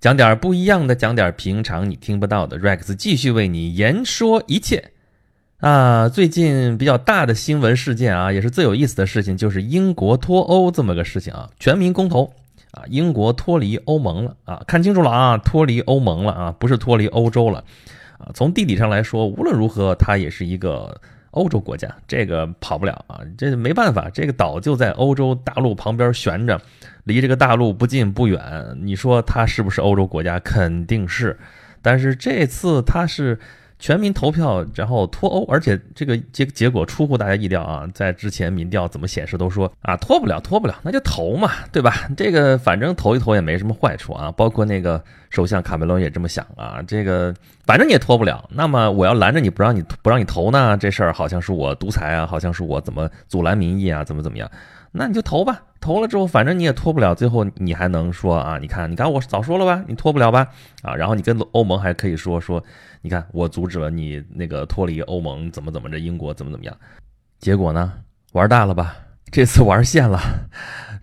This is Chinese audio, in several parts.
讲点不一样的，讲点平常你听不到的。Rex 继续为你言说一切。啊，最近比较大的新闻事件啊，也是最有意思的事情，就是英国脱欧这么个事情啊，全民公投啊，英国脱离欧盟了啊，看清楚了啊，脱离欧盟了啊，不是脱离欧洲了啊。从地理上来说，无论如何，它也是一个欧洲国家，这个跑不了啊，这没办法，这个岛就在欧洲大陆旁边悬着。离这个大陆不近不远，你说它是不是欧洲国家？肯定是。但是这次它是全民投票，然后脱欧，而且这个结结果出乎大家意料啊！在之前民调怎么显示都说啊脱不了，脱不了，那就投嘛，对吧？这个反正投一投也没什么坏处啊。包括那个首相卡梅伦也这么想啊，这个反正你也脱不了，那么我要拦着你不让你不让你投呢？这事儿好像是我独裁啊，好像是我怎么阻拦民意啊，怎么怎么样？那你就投吧，投了之后，反正你也脱不了，最后你还能说啊？你看，你看，我早说了吧，你脱不了吧？啊，然后你跟欧盟还可以说说，你看我阻止了你那个脱离欧盟，怎么怎么着，英国怎么怎么样？结果呢，玩大了吧？这次玩线了。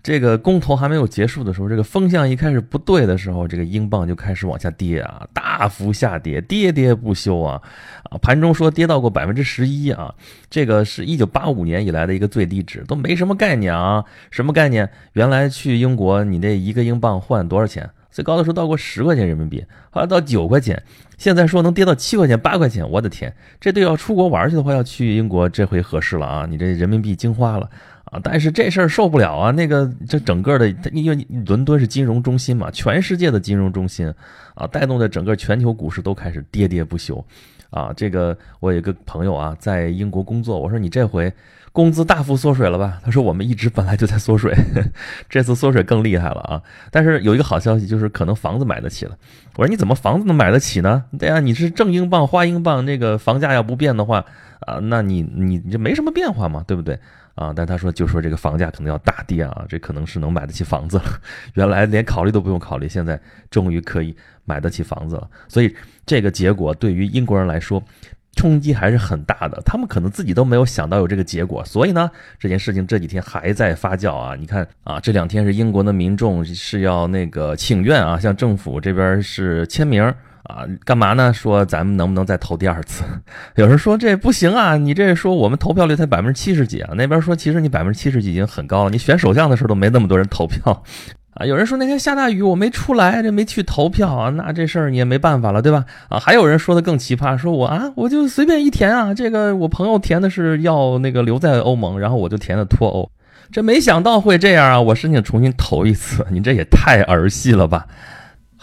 这个公投还没有结束的时候，这个风向一开始不对的时候，这个英镑就开始往下跌啊，大幅下跌，跌跌不休啊，啊，盘中说跌到过百分之十一啊，这个是一九八五年以来的一个最低值，都没什么概念啊，什么概念？原来去英国，你那一个英镑换多少钱？最高的时候到过十块钱人民币，后来到九块钱，现在说能跌到七块钱、八块钱，我的天，这对要出国玩去的话，要去英国，这回合适了啊，你这人民币精花了。啊，但是这事儿受不了啊！那个这整个的，因为伦敦是金融中心嘛，全世界的金融中心，啊，带动的整个全球股市都开始跌跌不休，啊，这个我有个朋友啊，在英国工作，我说你这回工资大幅缩水了吧？他说我们一直本来就在缩水，这次缩水更厉害了啊！但是有一个好消息，就是可能房子买得起了。我说你怎么房子能买得起呢？对啊，你是挣英镑花英镑，那个房价要不变的话，啊，那你你你就没什么变化嘛，对不对？啊，但他说就说这个房价可能要大跌啊，这可能是能买得起房子了。原来连考虑都不用考虑，现在终于可以买得起房子了。所以这个结果对于英国人来说冲击还是很大的，他们可能自己都没有想到有这个结果。所以呢，这件事情这几天还在发酵啊。你看啊，这两天是英国的民众是要那个请愿啊，向政府这边是签名。啊，干嘛呢？说咱们能不能再投第二次？有人说这不行啊，你这说我们投票率才百分之七十几啊。那边说其实你百分之七十几已经很高了，你选首相的时候都没那么多人投票啊。有人说那天下大雨我没出来，这没去投票啊，那这事儿你也没办法了，对吧？啊，还有人说的更奇葩，说我啊我就随便一填啊，这个我朋友填的是要那个留在欧盟，然后我就填的脱欧，这没想到会这样啊，我申请重新投一次，你这也太儿戏了吧？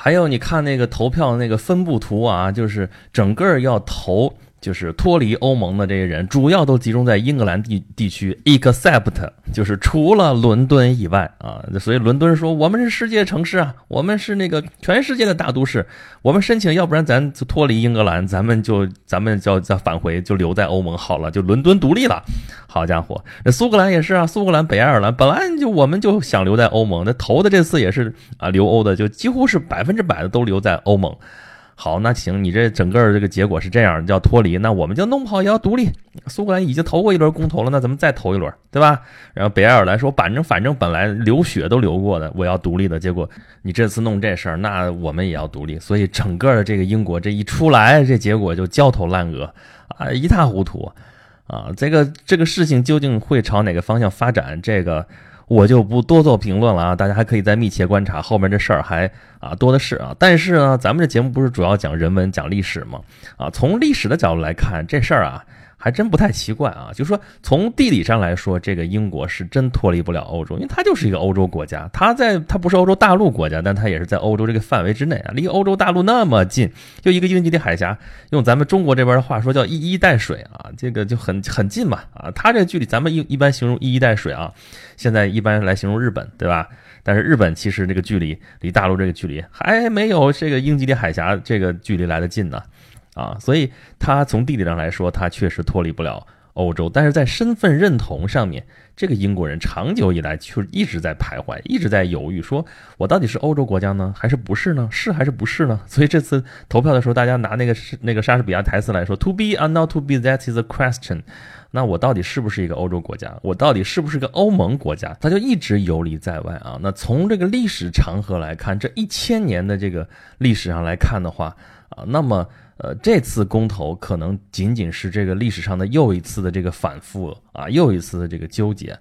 还有，你看那个投票那个分布图啊，就是整个要投。就是脱离欧盟的这些人，主要都集中在英格兰地地区，except 就是除了伦敦以外啊，所以伦敦说我们是世界城市啊，我们是那个全世界的大都市，我们申请，要不然咱就脱离英格兰，咱们就咱们叫叫返回，就留在欧盟好了，就伦敦独立了。好家伙，那苏格兰也是啊，苏格兰、北爱尔兰本来就我们就想留在欧盟，那投的这次也是啊留欧的，就几乎是百分之百的都留在欧盟。好，那行，你这整个这个结果是这样，叫脱离，那我们就弄不好也要独立。苏格兰已经投过一轮公投了，那咱们再投一轮，对吧？然后北爱尔兰说，反正反正本来流血都流过的，我要独立的。结果你这次弄这事儿，那我们也要独立。所以整个的这个英国这一出来，这结果就焦头烂额啊，一塌糊涂啊。这个这个事情究竟会朝哪个方向发展？这个。我就不多做评论了啊，大家还可以再密切观察后面这事儿还啊多的是啊。但是呢，咱们这节目不是主要讲人文、讲历史吗？啊，从历史的角度来看，这事儿啊。还真不太奇怪啊，就说从地理上来说，这个英国是真脱离不了欧洲，因为它就是一个欧洲国家，它在它不是欧洲大陆国家，但它也是在欧洲这个范围之内啊，离欧洲大陆那么近，就一个英吉利海峡，用咱们中国这边的话说叫一衣带水啊，这个就很很近嘛啊，它这距离咱们一一般形容一衣带水啊，现在一般来形容日本对吧？但是日本其实这个距离离大陆这个距离还没有这个英吉利海峡这个距离来的近呢。啊所以它从地理上来说，它确实脱离不了欧洲，但是在身份认同上面，这个英国人长久以来就一直在徘徊，一直在犹豫，说我到底是欧洲国家呢，还是不是呢？是还是不是呢？所以这次投票的时候，大家拿那个是那个莎士比亚台词来说，“To be or not to be, that is a question。”那我到底是不是一个欧洲国家？我到底是不是个欧盟国家？他就一直游离在外啊。那从这个历史长河来看，这一千年的这个历史上来看的话啊，那么。呃，这次公投可能仅仅是这个历史上的又一次的这个反复啊，又一次的这个纠结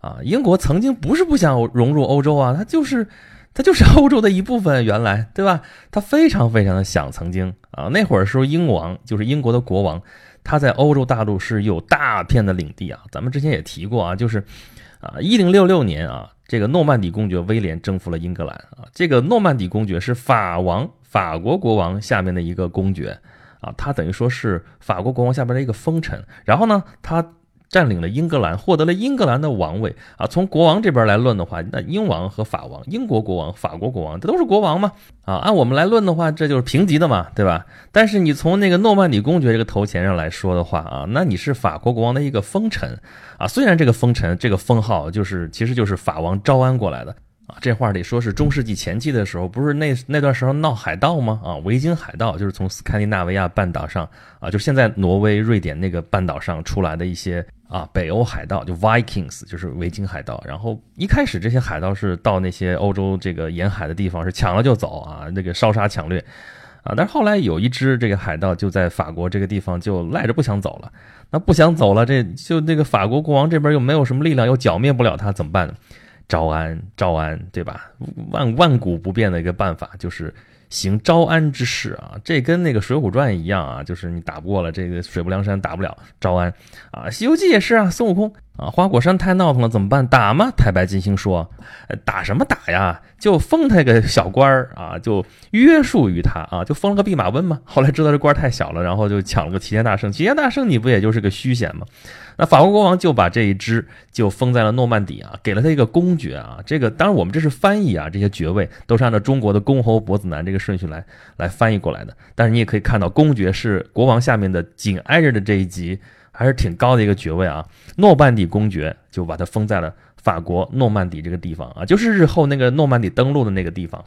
啊。英国曾经不是不想融入欧洲啊，它就是它就是欧洲的一部分，原来对吧？他非常非常的想曾经啊，那会儿时候英王就是英国的国王，他在欧洲大陆是有大片的领地啊。咱们之前也提过啊，就是啊，一零六六年啊，这个诺曼底公爵威廉征服了英格兰啊，这个诺曼底公爵是法王。法国国王下面的一个公爵，啊，他等于说是法国国王下边的一个封臣。然后呢，他占领了英格兰，获得了英格兰的王位。啊，从国王这边来论的话，那英王和法王，英国国王、法国国王，这都是国王嘛。啊，按我们来论的话，这就是平级的嘛，对吧？但是你从那个诺曼底公爵这个头衔上来说的话，啊，那你是法国国王的一个封臣。啊，虽然这个封臣这个封号就是其实就是法王招安过来的。啊，这话得说是中世纪前期的时候，不是那那段时候闹海盗吗？啊，维京海盗就是从斯堪的纳维亚半岛上啊，就现在挪威、瑞典那个半岛上出来的一些啊北欧海盗，就 Vikings，就是维京海盗。然后一开始这些海盗是到那些欧洲这个沿海的地方是抢了就走啊，那个烧杀抢掠啊。但是后来有一支这个海盗就在法国这个地方就赖着不想走了，那不想走了，这就那个法国国王这边又没有什么力量，又剿灭不了他，怎么办呢？招安，招安，对吧？万万古不变的一个办法就是行招安之事啊，这跟那个《水浒传》一样啊，就是你打不过了这个水泊梁山，打不了招安啊。《西游记》也是啊，孙悟空啊，花果山太闹腾了，怎么办？打吗？太白金星说，打什么打呀？就封他个小官儿啊，就约束于他啊，就封了个弼马温嘛。后来知道这官太小了，然后就抢了个齐天大圣。齐天大圣你不也就是个虚衔吗？那法国国王就把这一支就封在了诺曼底啊，给了他一个公爵啊。这个当然我们这是翻译啊，这些爵位都是按照中国的公侯伯子男这个顺序来来翻译过来的。但是你也可以看到，公爵是国王下面的紧挨着的这一级，还是挺高的一个爵位啊。诺曼底公爵就把他封在了法国诺曼底这个地方啊，就是日后那个诺曼底登陆的那个地方。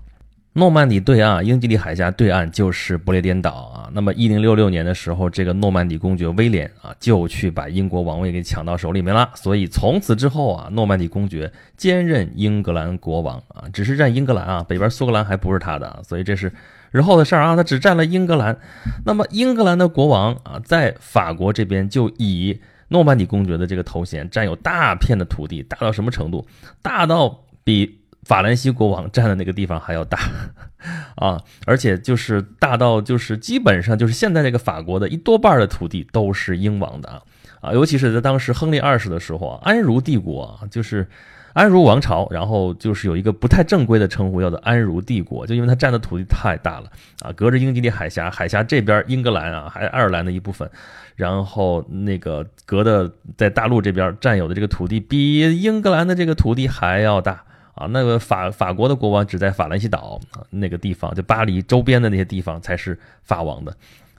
诺曼底对岸，英吉利海峡对岸就是不列颠岛啊。那么，一零六六年的时候，这个诺曼底公爵威廉啊，就去把英国王位给抢到手里面了。所以从此之后啊，诺曼底公爵兼任英格兰国王啊，只是占英格兰啊，北边苏格兰还不是他的。所以这是日后的事儿啊，他只占了英格兰。那么，英格兰的国王啊，在法国这边就以诺曼底公爵的这个头衔，占有大片的土地，大到什么程度？大到比。法兰西国王占的那个地方还要大。啊，而且就是大到就是基本上就是现在这个法国的一多半的土地都是英王的啊。啊，尤其是在当时亨利二世的时候啊，安茹帝国啊，就是安茹王朝，然后就是有一个不太正规的称呼，叫做安茹帝国，就因为它占的土地太大了。啊，隔着英吉利海峡，海峡这边英格兰啊，还爱尔兰的一部分，然后那个隔的在大陆这边占有的这个土地比英格兰的这个土地还要大。啊，那个法法国的国王只在法兰西岛啊那个地方，就巴黎周边的那些地方才是法王的，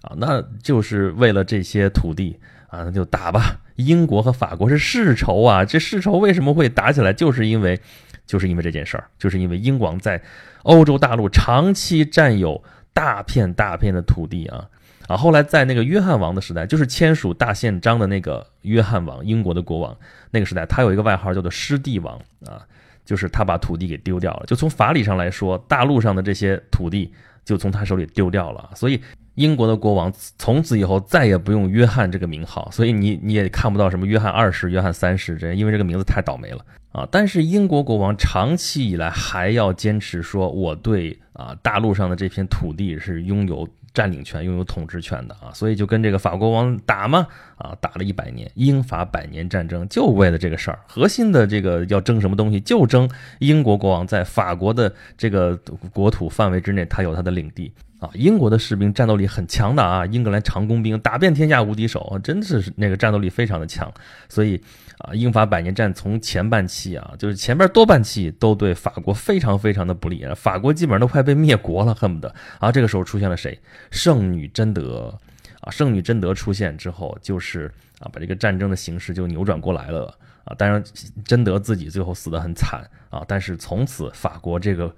啊，那就是为了这些土地啊，那就打吧。英国和法国是世仇啊，这世仇为什么会打起来？就是因为，就是因为这件事儿，就是因为英王在欧洲大陆长期占有大片大片的土地啊啊，后来在那个约翰王的时代，就是签署大宪章的那个约翰王，英国的国王那个时代，他有一个外号叫做失地王啊。就是他把土地给丢掉了，就从法理上来说，大陆上的这些土地就从他手里丢掉了，所以英国的国王从此以后再也不用约翰这个名号，所以你你也看不到什么约翰二世、约翰三世这，因为这个名字太倒霉了啊。但是英国国王长期以来还要坚持说，我对啊大陆上的这片土地是拥有。占领权，拥有统治权的啊，所以就跟这个法国王打嘛，啊，打了一百年，英法百年战争，就为了这个事儿。核心的这个要争什么东西，就争英国国王在法国的这个国土范围之内，他有他的领地。啊，英国的士兵战斗力很强的啊，英格兰长弓兵打遍天下无敌手，真的是那个战斗力非常的强。所以啊，英法百年战从前半期啊，就是前边多半期都对法国非常非常的不利，法国基本上都快被灭国了，恨不得。啊，这个时候出现了谁？圣女贞德啊，圣女贞德出现之后，就是啊，把这个战争的形势就扭转过来了啊。当然，贞德自己最后死得很惨啊，但是从此法国这个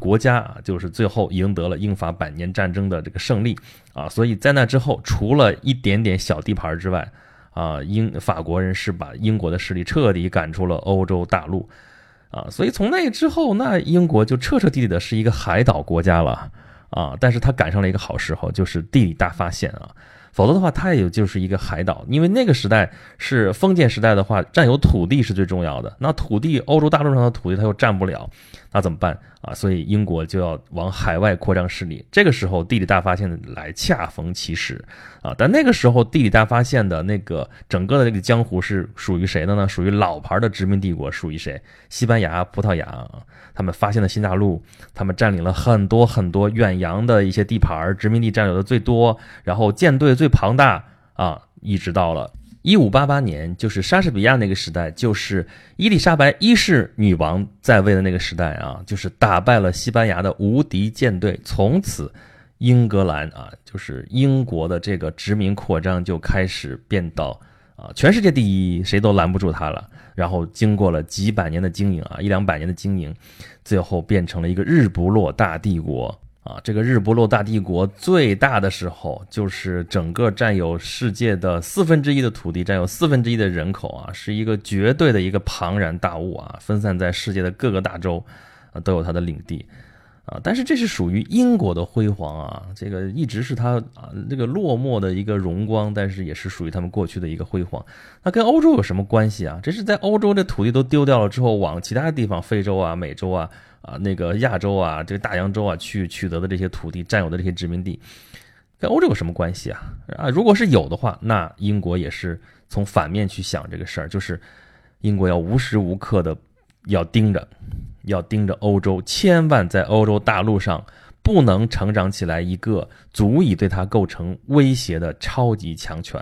国家啊，就是最后赢得了英法百年战争的这个胜利啊。所以在那之后，除了一点点小地盘之外，啊，英法国人是把英国的势力彻底赶出了欧洲大陆。啊，所以从那之后，那英国就彻彻底底的是一个海岛国家了啊！但是他赶上了一个好时候，就是地理大发现啊。否则的话，它也就是一个海岛，因为那个时代是封建时代的话，占有土地是最重要的。那土地，欧洲大陆上的土地它又占不了，那怎么办啊？所以英国就要往海外扩张势力。这个时候，地理大发现来恰逢其时啊！但那个时候，地理大发现的那个整个的这个江湖是属于谁的呢？属于老牌的殖民帝国，属于谁？西班牙、葡萄牙，他们发现了新大陆，他们占领了很多很多远洋的一些地盘，殖民地占有的最多，然后舰队。最庞大啊，一直到了一五八八年，就是莎士比亚那个时代，就是伊丽莎白一世女王在位的那个时代啊，就是打败了西班牙的无敌舰队，从此英格兰啊，就是英国的这个殖民扩张就开始变到啊全世界第一，谁都拦不住他了。然后经过了几百年的经营啊，一两百年的经营，最后变成了一个日不落大帝国。啊，这个日不落大帝国最大的时候，就是整个占有世界的四分之一的土地，占有四分之一的人口啊，是一个绝对的一个庞然大物啊，分散在世界的各个大洲，啊，都有它的领地，啊，但是这是属于英国的辉煌啊，这个一直是它啊这个落寞的一个荣光，但是也是属于他们过去的一个辉煌。那跟欧洲有什么关系啊？这是在欧洲这土地都丢掉了之后，往其他地方，非洲啊、美洲啊。啊，那个亚洲啊，这个大洋洲啊，去取得的这些土地，占有的这些殖民地，跟欧洲有什么关系啊？啊，如果是有的话，那英国也是从反面去想这个事儿，就是英国要无时无刻的要盯着，要盯着欧洲，千万在欧洲大陆上不能成长起来一个足以对他构成威胁的超级强权。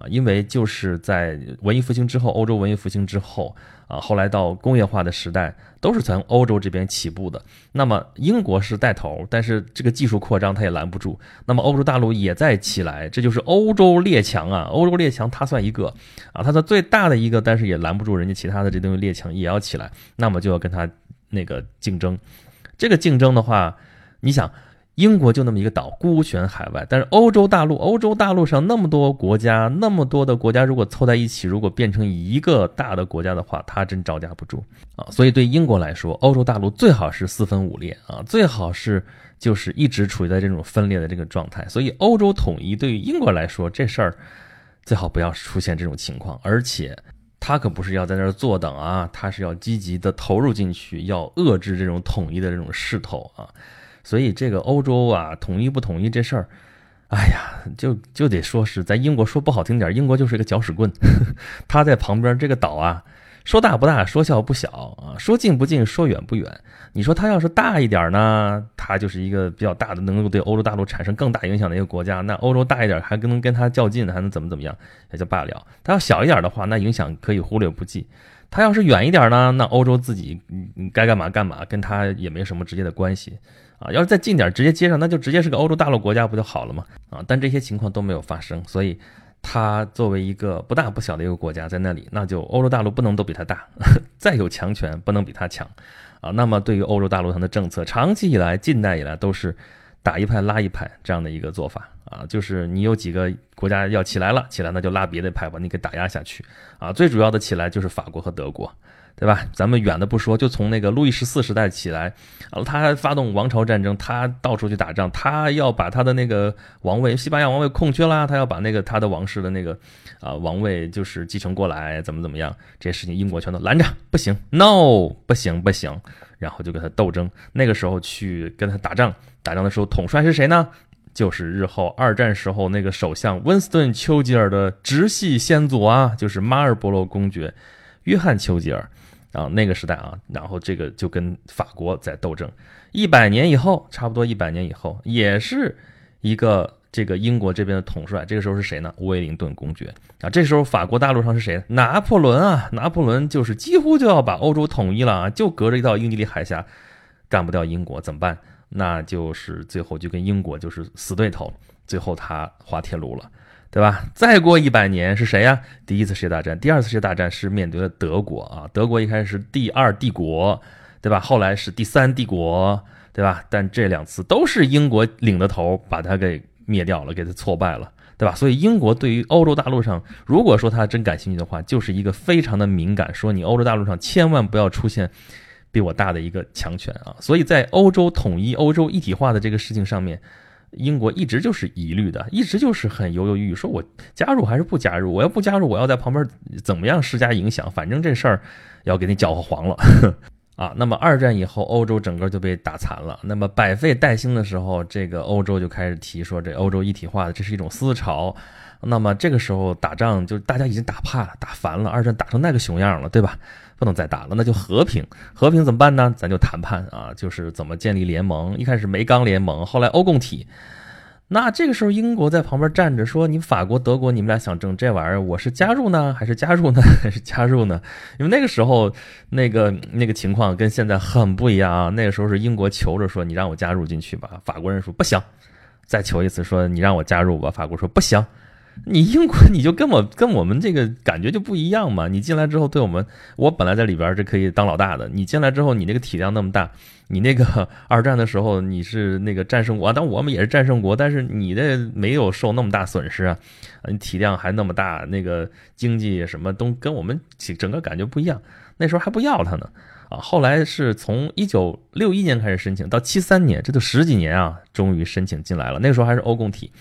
啊！因为就是在文艺复兴之后，欧洲文艺复兴之后。啊，后来到工业化的时代，都是从欧洲这边起步的。那么英国是带头，但是这个技术扩张它也拦不住。那么欧洲大陆也在起来，这就是欧洲列强啊！欧洲列强它算一个啊，它的最大的一个，但是也拦不住人家其他的这东西列强也要起来，那么就要跟他那个竞争。这个竞争的话，你想。英国就那么一个岛，孤悬海外。但是欧洲大陆，欧洲大陆上那么多国家，那么多的国家，如果凑在一起，如果变成一个大的国家的话，它真招架不住啊！所以对英国来说，欧洲大陆最好是四分五裂啊，最好是就是一直处于在这种分裂的这个状态。所以欧洲统一对于英国来说，这事儿最好不要出现这种情况。而且他可不是要在那儿坐等啊，他是要积极的投入进去，要遏制这种统一的这种势头啊。所以这个欧洲啊，统一不统一这事儿，哎呀，就就得说是在英国说不好听点，英国就是一个搅屎棍。他在旁边这个岛啊，说大不大，说小不小啊，说近不近，说远不远。你说他要是大一点呢，他就是一个比较大的，能够对欧洲大陆产生更大影响的一个国家。那欧洲大一点，还跟能跟他较劲，还能怎么怎么样，也就罢了。他要小一点的话，那影响可以忽略不计。他要是远一点呢，那欧洲自己该干嘛干嘛，跟他也没什么直接的关系。啊，要是再近点，直接接上，那就直接是个欧洲大陆国家不就好了吗？啊，但这些情况都没有发生，所以它作为一个不大不小的一个国家在那里，那就欧洲大陆不能都比它大，再有强权不能比它强，啊，那么对于欧洲大陆上的政策，长期以来、近代以来都是打一派拉一派这样的一个做法，啊，就是你有几个国家要起来了，起来那就拉别的派把你给打压下去，啊，最主要的起来就是法国和德国。对吧？咱们远的不说，就从那个路易十四时代起来，啊，他发动王朝战争，他到处去打仗，他要把他的那个王位，西班牙王位空缺啦，他要把那个他的王室的那个啊王位就是继承过来，怎么怎么样？这些事情英国全都拦着，不行，no，不行不行，然后就跟他斗争。那个时候去跟他打仗，打仗的时候统帅是谁呢？就是日后二战时候那个首相温斯顿·丘吉尔的直系先祖啊，就是马尔博罗公爵约翰·丘吉尔。啊，那个时代啊，然后这个就跟法国在斗争。一百年以后，差不多一百年以后，也是一个这个英国这边的统帅。这个时候是谁呢？威灵顿公爵啊。这时候法国大陆上是谁？拿破仑啊！拿破仑就是几乎就要把欧洲统一了啊，就隔着一道英吉利海峡，干不掉英国怎么办？那就是最后就跟英国就是死对头。最后他滑铁卢了，对吧？再过一百年是谁呀？第一次世界大战，第二次世界大战是面对了德国啊，德国一开始是第二帝国，对吧？后来是第三帝国，对吧？但这两次都是英国领的头，把他给灭掉了，给他挫败了。对吧？所以英国对于欧洲大陆上，如果说他真感兴趣的话，就是一个非常的敏感，说你欧洲大陆上千万不要出现比我大的一个强权啊！所以在欧洲统一、欧洲一体化的这个事情上面，英国一直就是疑虑的，一直就是很犹犹豫豫，说我加入还是不加入？我要不加入，我要在旁边怎么样施加影响？反正这事儿要给你搅和黄了。啊，那么二战以后，欧洲整个就被打残了。那么百废待兴的时候，这个欧洲就开始提说，这欧洲一体化的这是一种思潮。那么这个时候打仗，就大家已经打怕了，打烦了，二战打成那个熊样了，对吧？不能再打了，那就和平。和平怎么办呢？咱就谈判啊，就是怎么建立联盟。一开始煤钢联盟，后来欧共体。那这个时候，英国在旁边站着说：“你法国、德国，你们俩想争这玩意儿，我是加入呢，还是加入呢，还是加入呢？”因为那个时候，那个那个情况跟现在很不一样啊。那个时候是英国求着说：“你让我加入进去吧。”法国人说：“不行。”再求一次说：“你让我加入吧。”法国说：“不行。”你英国你就跟我跟我们这个感觉就不一样嘛。你进来之后对我们，我本来在里边是可以当老大的。你进来之后，你那个体量那么大，你那个 二战的时候你是那个战胜国，但我们也是战胜国，但是你的没有受那么大损失啊，你体量还那么大，那个经济什么都跟我们整个感觉不一样。那时候还不要他呢啊。后来是从一九六一年开始申请，到七三年，这都十几年啊，终于申请进来了。那个时候还是欧共体。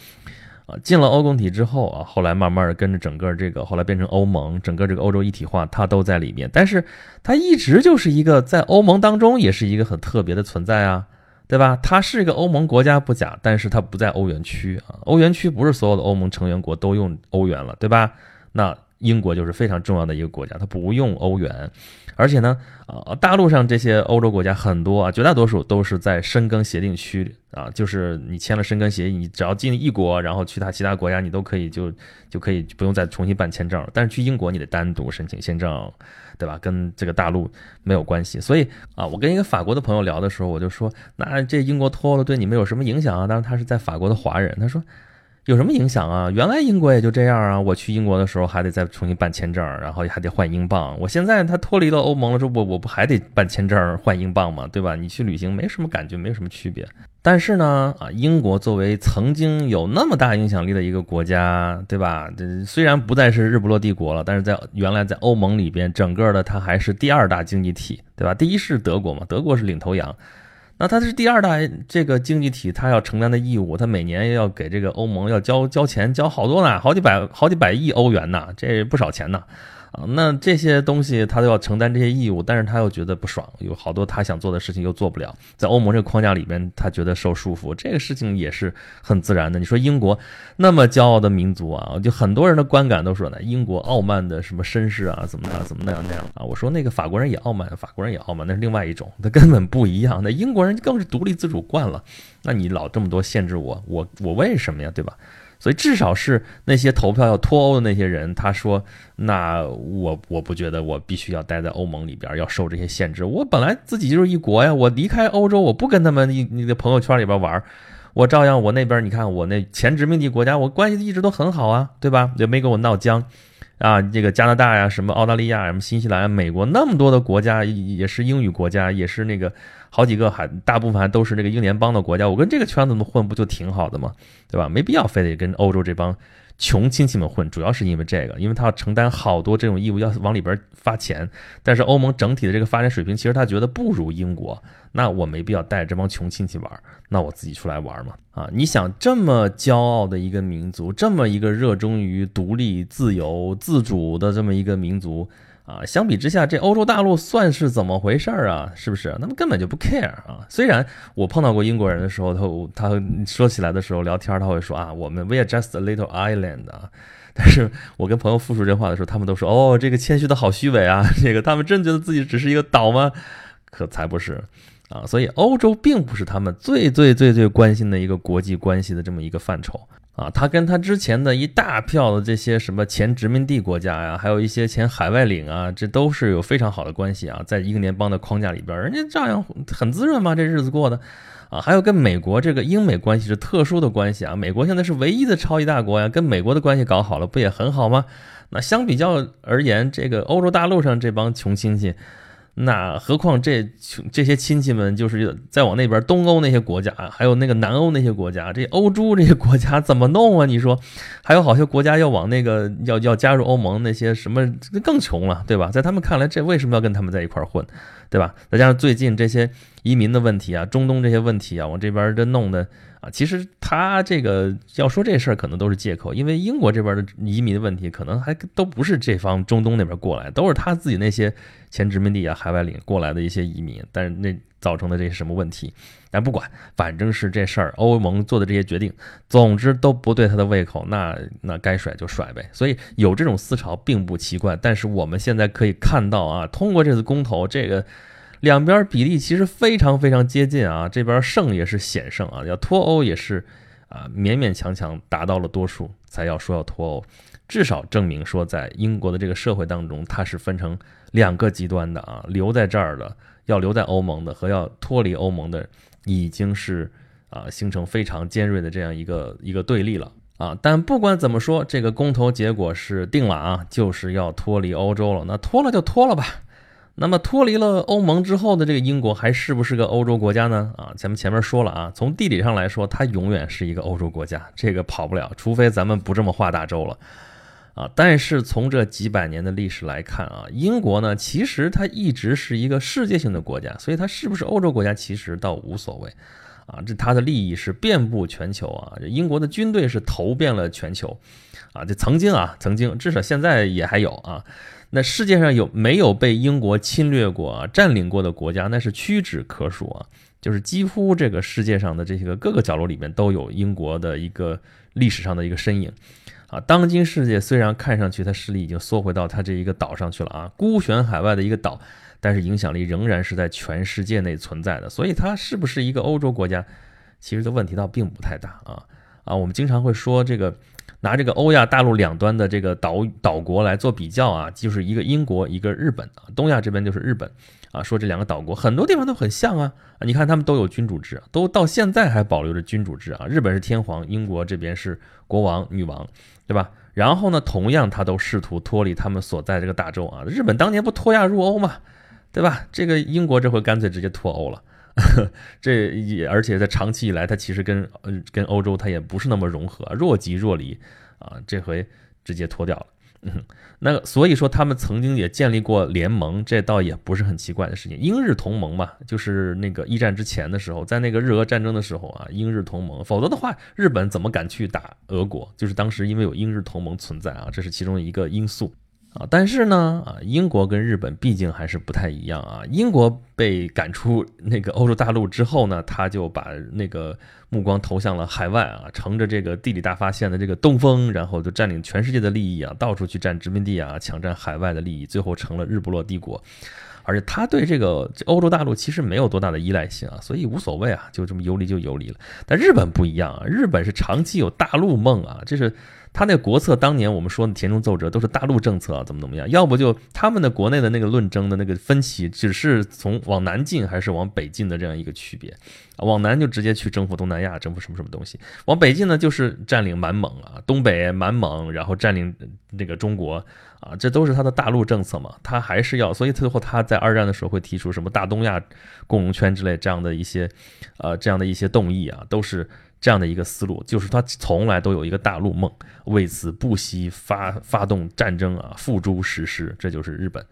啊，进了欧共体之后啊，后来慢慢的跟着整个这个，后来变成欧盟，整个这个欧洲一体化，它都在里面。但是它一直就是一个在欧盟当中也是一个很特别的存在啊，对吧？它是一个欧盟国家不假，但是它不在欧元区啊。欧元区不是所有的欧盟成员国都用欧元了，对吧？那英国就是非常重要的一个国家，它不用欧元。而且呢，啊，大陆上这些欧洲国家很多啊，绝大多数都是在申根协定区啊，就是你签了申根协议，你只要进一国，然后去他其他国家，你都可以就就可以不用再重新办签证了。但是去英国你得单独申请签证，对吧？跟这个大陆没有关系。所以啊，我跟一个法国的朋友聊的时候，我就说，那这英国脱欧了对你们有什么影响啊？当然他是在法国的华人，他说。有什么影响啊？原来英国也就这样啊。我去英国的时候还得再重新办签证，然后还得换英镑。我现在他脱离了欧盟了，之后我我不还得办签证换英镑吗？对吧？你去旅行没什么感觉，没有什么区别。但是呢，啊，英国作为曾经有那么大影响力的一个国家，对吧？这虽然不再是日不落帝国了，但是在原来在欧盟里边，整个的它还是第二大经济体，对吧？第一是德国嘛，德国是领头羊。那它是第二大这个经济体，它要承担的义务，它每年要给这个欧盟要交交钱，交好多呢，好几百好几百亿欧元呢，这不少钱呢。啊，那这些东西他都要承担这些义务，但是他又觉得不爽，有好多他想做的事情又做不了，在欧盟这个框架里边，他觉得受束缚，这个事情也是很自然的。你说英国那么骄傲的民族啊，就很多人的观感都说呢，英国傲慢的什么绅士啊，怎么样怎么那样那样啊？我说那个法国人也傲慢，法国人也傲慢，那是另外一种，他根本不一样。那英国人更是独立自主惯了，那你老这么多限制我，我我为什么呀？对吧？所以至少是那些投票要脱欧的那些人，他说：“那我我不觉得我必须要待在欧盟里边，要受这些限制。我本来自己就是一国呀，我离开欧洲，我不跟他们一你的朋友圈里边玩，我照样我那边你看我那前殖民地国家，我关系一直都很好啊，对吧？也没跟我闹僵。”啊，这个加拿大呀，什么澳大利亚，什么新西兰、美国，那么多的国家也是英语国家，也是那个好几个还大部分还都是那个英联邦的国家。我跟这个圈子们混不就挺好的吗？对吧？没必要非得跟欧洲这帮。穷亲戚们混，主要是因为这个，因为他要承担好多这种义务，要往里边发钱。但是欧盟整体的这个发展水平，其实他觉得不如英国。那我没必要带着这帮穷亲戚玩，那我自己出来玩嘛。啊，你想这么骄傲的一个民族，这么一个热衷于独立、自由、自主的这么一个民族。啊，相比之下，这欧洲大陆算是怎么回事儿啊？是不是？他们根本就不 care 啊。虽然我碰到过英国人的时候，他他说起来的时候聊天，他会说啊，我们 we are just a little island 啊。但是我跟朋友复述这话的时候，他们都说哦，这个谦虚的好虚伪啊。这个他们真觉得自己只是一个岛吗？可才不是啊。所以欧洲并不是他们最最最最关心的一个国际关系的这么一个范畴。啊，他跟他之前的一大票的这些什么前殖民地国家呀，还有一些前海外领啊，这都是有非常好的关系啊，在英联邦的框架里边，人家照样很滋润嘛，这日子过的，啊，还有跟美国这个英美关系是特殊的关系啊，美国现在是唯一的超级大国呀，跟美国的关系搞好了，不也很好吗？那相比较而言，这个欧洲大陆上这帮穷亲戚。那何况这这些亲戚们，就是再往那边东欧那些国家，还有那个南欧那些国家，这欧洲这些国家怎么弄啊？你说，还有好些国家要往那个要要加入欧盟，那些什么更穷了，对吧？在他们看来，这为什么要跟他们在一块混，对吧？再加上最近这些移民的问题啊，中东这些问题啊，往这边这弄的。啊，其实他这个要说这事儿，可能都是借口，因为英国这边的移民的问题，可能还都不是这方中东那边过来，都是他自己那些前殖民地啊、海外领过来的一些移民，但是那造成的这些什么问题，但不管，反正是这事儿，欧盟做的这些决定，总之都不对他的胃口，那那该甩就甩呗。所以有这种思潮并不奇怪，但是我们现在可以看到啊，通过这次公投，这个。两边比例其实非常非常接近啊，这边胜也是险胜啊，要脱欧也是啊勉勉强强达到了多数才要说要脱欧，至少证明说在英国的这个社会当中，它是分成两个极端的啊，留在这儿的要留在欧盟的和要脱离欧盟的已经是啊形成非常尖锐的这样一个一个对立了啊。但不管怎么说，这个公投结果是定了啊，就是要脱离欧洲了，那脱了就脱了吧。那么脱离了欧盟之后的这个英国还是不是个欧洲国家呢？啊，咱们前面说了啊，从地理上来说，它永远是一个欧洲国家，这个跑不了，除非咱们不这么画大洲了，啊。但是从这几百年的历史来看啊，英国呢，其实它一直是一个世界性的国家，所以它是不是欧洲国家其实倒无所谓，啊，这它的利益是遍布全球啊，英国的军队是投遍了全球，啊，这曾经啊，曾经至少现在也还有啊。那世界上有没有被英国侵略过、啊、占领过的国家？那是屈指可数啊！就是几乎这个世界上的这些个各个角落里面都有英国的一个历史上的一个身影啊。当今世界虽然看上去它势力已经缩回到它这一个岛上去了啊，孤悬海外的一个岛，但是影响力仍然是在全世界内存在的。所以它是不是一个欧洲国家，其实的问题倒并不太大啊啊！我们经常会说这个。拿这个欧亚大陆两端的这个岛岛国来做比较啊，就是一个英国，一个日本啊，东亚这边就是日本啊。说这两个岛国很多地方都很像啊，你看他们都有君主制，都到现在还保留着君主制啊。日本是天皇，英国这边是国王、女王，对吧？然后呢，同样他都试图脱离他们所在这个大洲啊。日本当年不脱亚入欧嘛，对吧？这个英国这回干脆直接脱欧了。这也而且在长期以来，它其实跟呃跟欧洲它也不是那么融合，若即若离啊。这回直接脱掉了。嗯那所以说他们曾经也建立过联盟，这倒也不是很奇怪的事情。英日同盟嘛，就是那个一战之前的时候，在那个日俄战争的时候啊，英日同盟。否则的话，日本怎么敢去打俄国？就是当时因为有英日同盟存在啊，这是其中一个因素。啊，但是呢，啊，英国跟日本毕竟还是不太一样啊。英国被赶出那个欧洲大陆之后呢，他就把那个目光投向了海外啊，乘着这个地理大发现的这个东风，然后就占领全世界的利益啊，到处去占殖民地啊，抢占海外的利益，最后成了日不落帝国。而且他对这个欧洲大陆其实没有多大的依赖性啊，所以无所谓啊，就这么游离就游离了。但日本不一样啊，日本是长期有大陆梦啊，这是。他那国策当年我们说的田中奏折都是大陆政策，怎么怎么样？要不就他们的国内的那个论争的那个分歧，只是从往南进还是往北进的这样一个区别。往南就直接去征服东南亚，征服什么什么东西；往北进呢，就是占领满蒙啊，东北满蒙，然后占领那个中国啊，这都是他的大陆政策嘛。他还是要，所以最后他在二战的时候会提出什么大东亚共荣圈之类这样的一些，呃，这样的一些动议啊，都是。这样的一个思路，就是他从来都有一个大陆梦，为此不惜发发动战争啊，付诸实施。这就是日本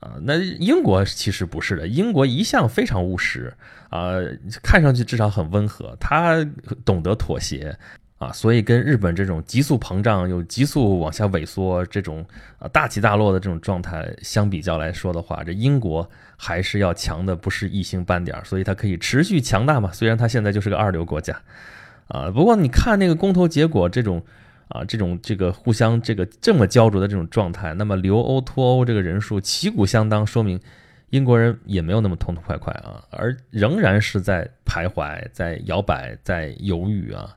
啊。那英国其实不是的，英国一向非常务实啊，看上去至少很温和，他懂得妥协啊，所以跟日本这种急速膨胀又急速往下萎缩这种啊大起大落的这种状态相比较来说的话，这英国还是要强的不是一星半点，所以它可以持续强大嘛。虽然它现在就是个二流国家。啊，不过你看那个公投结果，这种啊，这种这个互相这个这么焦灼的这种状态，那么留欧脱欧这个人数旗鼓相当，说明英国人也没有那么痛痛快快啊，而仍然是在徘徊、在摇摆、在犹豫啊。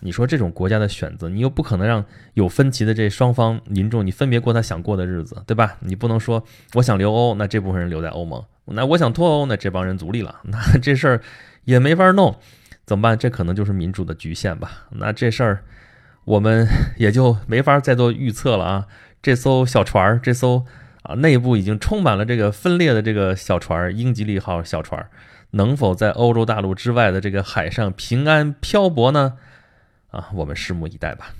你说这种国家的选择，你又不可能让有分歧的这双方民众你分别过他想过的日子，对吧？你不能说我想留欧，那这部分人留在欧盟；那我想脱欧，那这帮人独立了，那这事儿。也没法弄，怎么办？这可能就是民主的局限吧。那这事儿我们 也就没法再做预测了啊。这艘小船儿，这艘啊内部已经充满了这个分裂的这个小船儿——英吉利号小船儿，能否在欧洲大陆之外的这个海上平安漂泊呢？啊，我们拭目以待吧。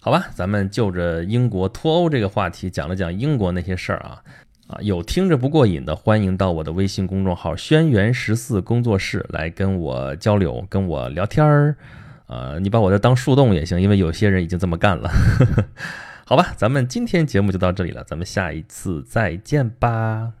好吧，咱们就着英国脱欧这个话题讲了讲英国那些事儿啊啊，有听着不过瘾的，欢迎到我的微信公众号“轩辕十四工作室”来跟我交流，跟我聊天儿。呃，你把我这当树洞也行，因为有些人已经这么干了。好吧，咱们今天节目就到这里了，咱们下一次再见吧。